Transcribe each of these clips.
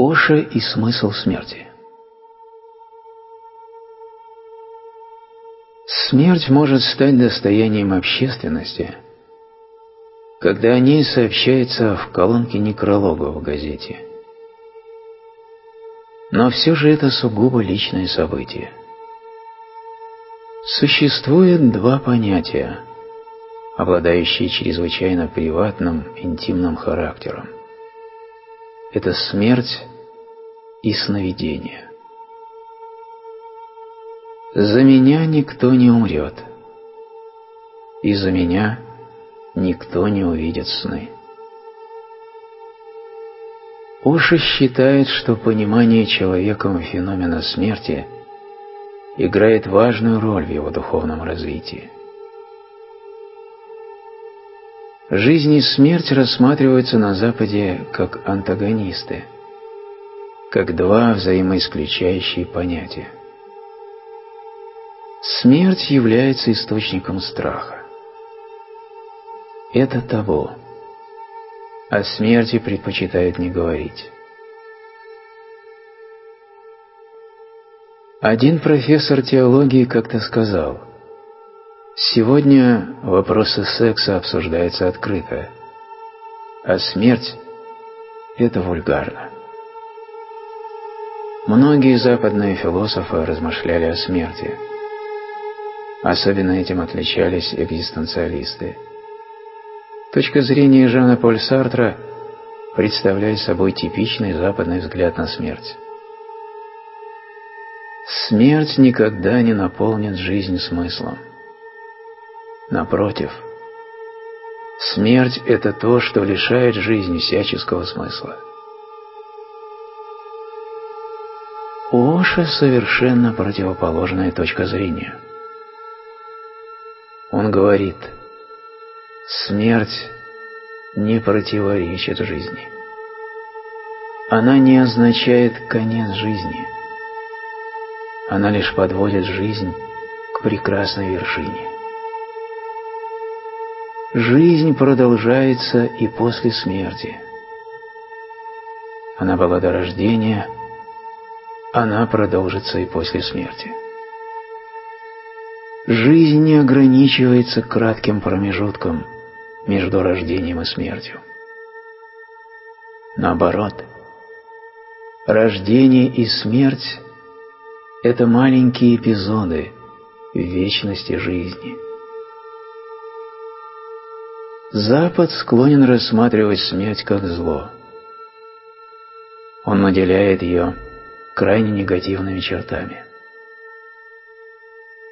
Оша и смысл смерти. Смерть может стать достоянием общественности, когда о ней сообщается в колонке некролога в газете. Но все же это сугубо личное событие. Существует два понятия, обладающие чрезвычайно приватным, интимным характером. Это смерть и сновидение. За меня никто не умрет, и за меня никто не увидит сны. Оши считает, что понимание человеком феномена смерти играет важную роль в его духовном развитии. Жизнь и смерть рассматриваются на Западе как антагонисты, как два взаимоисключающие понятия. Смерть является источником страха. Это табу. О смерти предпочитают не говорить. Один профессор теологии как-то сказал, «Сегодня вопросы секса обсуждаются открыто, а смерть – это вульгарно». Многие западные философы размышляли о смерти. Особенно этим отличались экзистенциалисты – Точка зрения Жана Поль Сартра представляет собой типичный западный взгляд на смерть. Смерть никогда не наполнит жизнь смыслом. Напротив, смерть – это то, что лишает жизни всяческого смысла. У Оша совершенно противоположная точка зрения. Он говорит – Смерть не противоречит жизни. Она не означает конец жизни. Она лишь подводит жизнь к прекрасной вершине. Жизнь продолжается и после смерти. Она была до рождения, она продолжится и после смерти. Жизнь не ограничивается кратким промежутком – между рождением и смертью. Наоборот, рождение и смерть – это маленькие эпизоды в вечности жизни. Запад склонен рассматривать смерть как зло. Он наделяет ее крайне негативными чертами.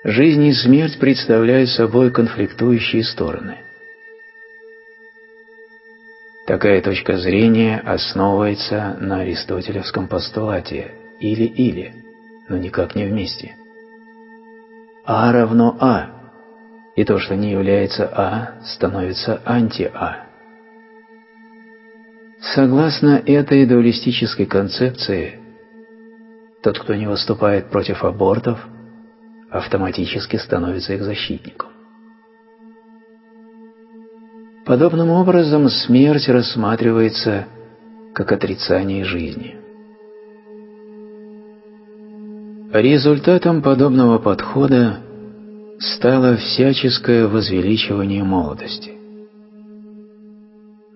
Жизнь и смерть представляют собой конфликтующие стороны. Такая точка зрения основывается на аристотелевском постулате «или-или», но никак не вместе. А равно А, и то, что не является А, становится анти-А. Согласно этой дуалистической концепции, тот, кто не выступает против абортов, автоматически становится их защитником. Подобным образом смерть рассматривается как отрицание жизни. Результатом подобного подхода стало всяческое возвеличивание молодости.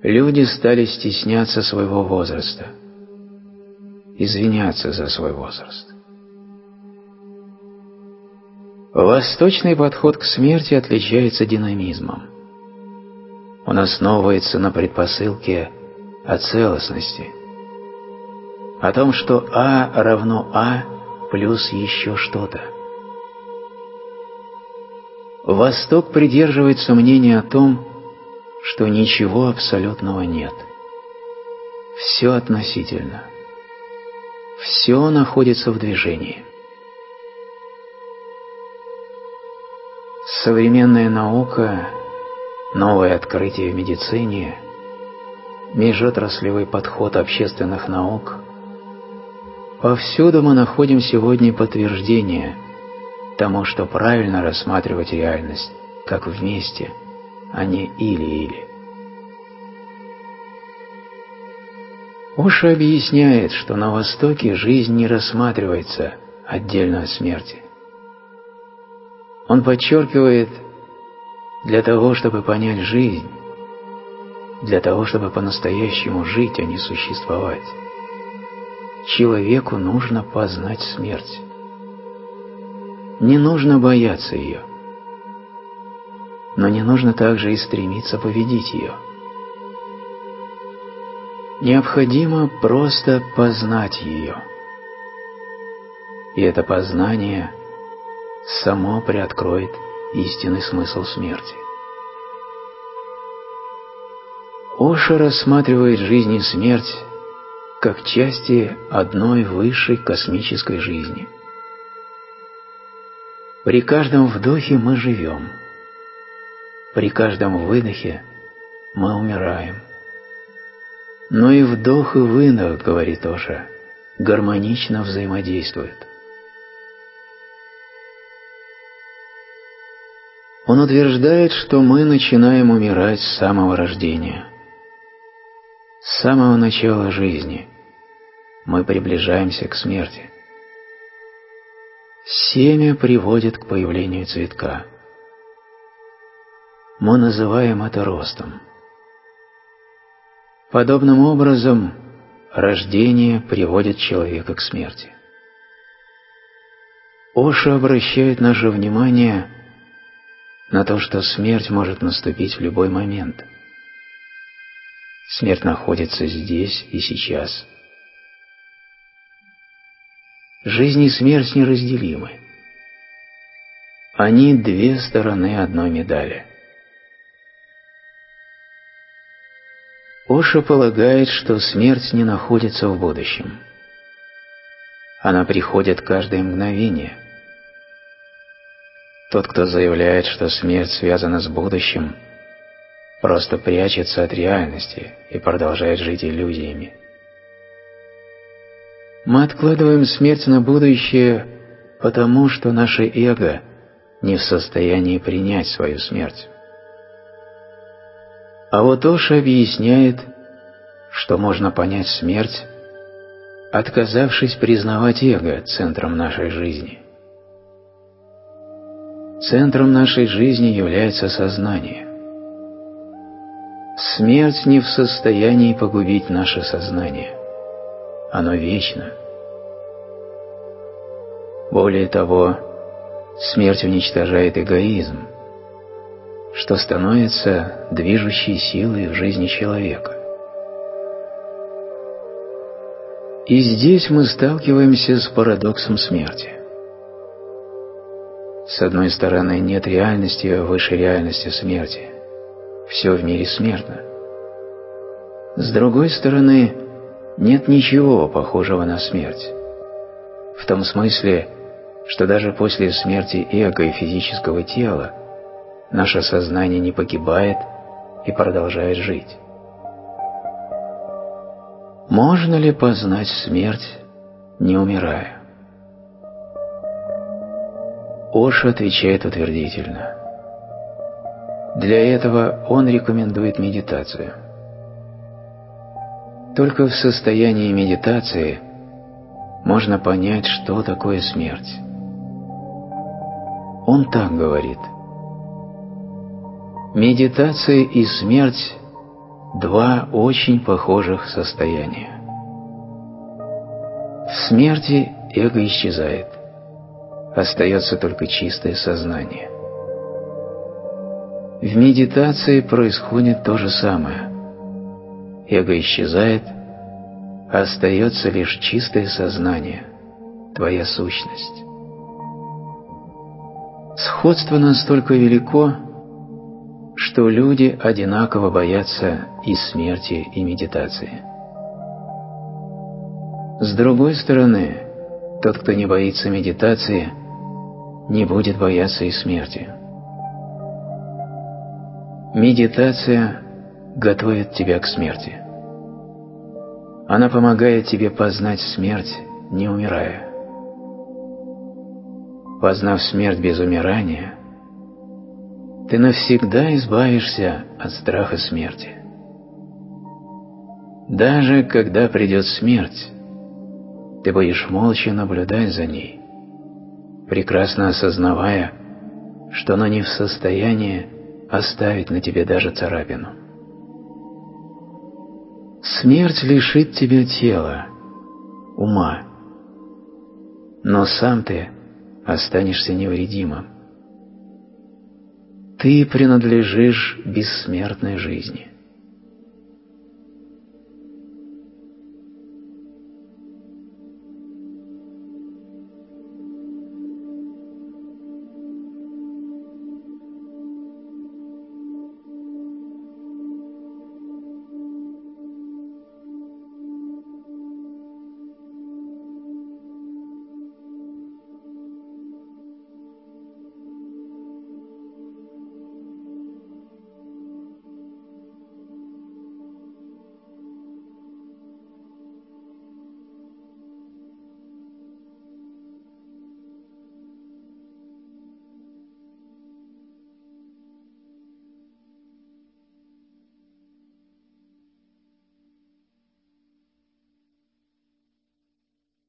Люди стали стесняться своего возраста, извиняться за свой возраст. Восточный подход к смерти отличается динамизмом. Он основывается на предпосылке о целостности, о том, что А равно А плюс еще что-то. Восток придерживается мнения о том, что ничего абсолютного нет. Все относительно. Все находится в движении. Современная наука Новое открытие в медицине, межотраслевый подход общественных наук. Повсюду мы находим сегодня подтверждение тому, что правильно рассматривать реальность как вместе, а не или-или. Оша объясняет, что на Востоке жизнь не рассматривается отдельно от смерти. Он подчеркивает, для того, чтобы понять жизнь, для того, чтобы по-настоящему жить, а не существовать, человеку нужно познать смерть. Не нужно бояться ее, но не нужно также и стремиться победить ее. Необходимо просто познать ее. И это познание само приоткроет истинный смысл смерти. Оша рассматривает жизнь и смерть как части одной высшей космической жизни. При каждом вдохе мы живем, при каждом выдохе мы умираем. Но и вдох, и выдох, говорит Оша, гармонично взаимодействуют. Он утверждает, что мы начинаем умирать с самого рождения. С самого начала жизни мы приближаемся к смерти. Семя приводит к появлению цветка. Мы называем это ростом. Подобным образом рождение приводит человека к смерти. Оша обращает наше внимание на то, что смерть может наступить в любой момент – Смерть находится здесь и сейчас. Жизнь и смерть неразделимы. Они две стороны одной медали. Оша полагает, что смерть не находится в будущем. Она приходит каждое мгновение. Тот, кто заявляет, что смерть связана с будущим – просто прячется от реальности и продолжает жить иллюзиями. Мы откладываем смерть на будущее, потому что наше эго не в состоянии принять свою смерть. А вот Оша объясняет, что можно понять смерть, отказавшись признавать эго центром нашей жизни. Центром нашей жизни является сознание. Смерть не в состоянии погубить наше сознание. Оно вечно. Более того, смерть уничтожает эгоизм, что становится движущей силой в жизни человека. И здесь мы сталкиваемся с парадоксом смерти. С одной стороны, нет реальности выше реальности смерти – все в мире смертно. С другой стороны, нет ничего похожего на смерть. В том смысле, что даже после смерти эго и физического тела наше сознание не погибает и продолжает жить. Можно ли познать смерть, не умирая? Ош отвечает утвердительно. Для этого он рекомендует медитацию. Только в состоянии медитации можно понять, что такое смерть. Он так говорит. Медитация и смерть – два очень похожих состояния. В смерти эго исчезает, остается только чистое сознание. В медитации происходит то же самое. Эго исчезает, остается лишь чистое сознание, твоя сущность. Сходство настолько велико, что люди одинаково боятся и смерти, и медитации. С другой стороны, тот, кто не боится медитации, не будет бояться и смерти. Медитация готовит тебя к смерти. Она помогает тебе познать смерть, не умирая. Познав смерть без умирания, ты навсегда избавишься от страха смерти. Даже когда придет смерть, ты будешь молча наблюдать за ней, прекрасно осознавая, что она не в состоянии оставить на тебе даже царапину. Смерть лишит тебя тела, ума, но сам ты останешься невредимым. Ты принадлежишь бессмертной жизни.